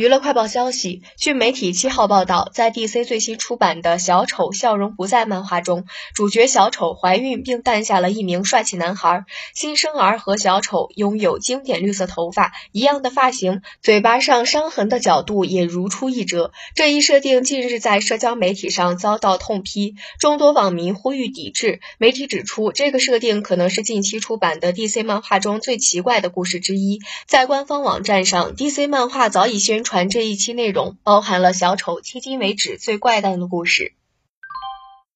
娱乐快报消息，据媒体七号报道，在 DC 最新出版的《小丑笑容不在》漫画中，主角小丑怀孕并诞下了一名帅气男孩。新生儿和小丑拥有经典绿色头发、一样的发型，嘴巴上伤痕的角度也如出一辙。这一设定近日在社交媒体上遭到痛批，众多网民呼吁抵制。媒体指出，这个设定可能是近期出版的 DC 漫画中最奇怪的故事之一。在官方网站上，DC 漫画早已宣传这一期内容包含了小丑迄今为止最怪诞的故事。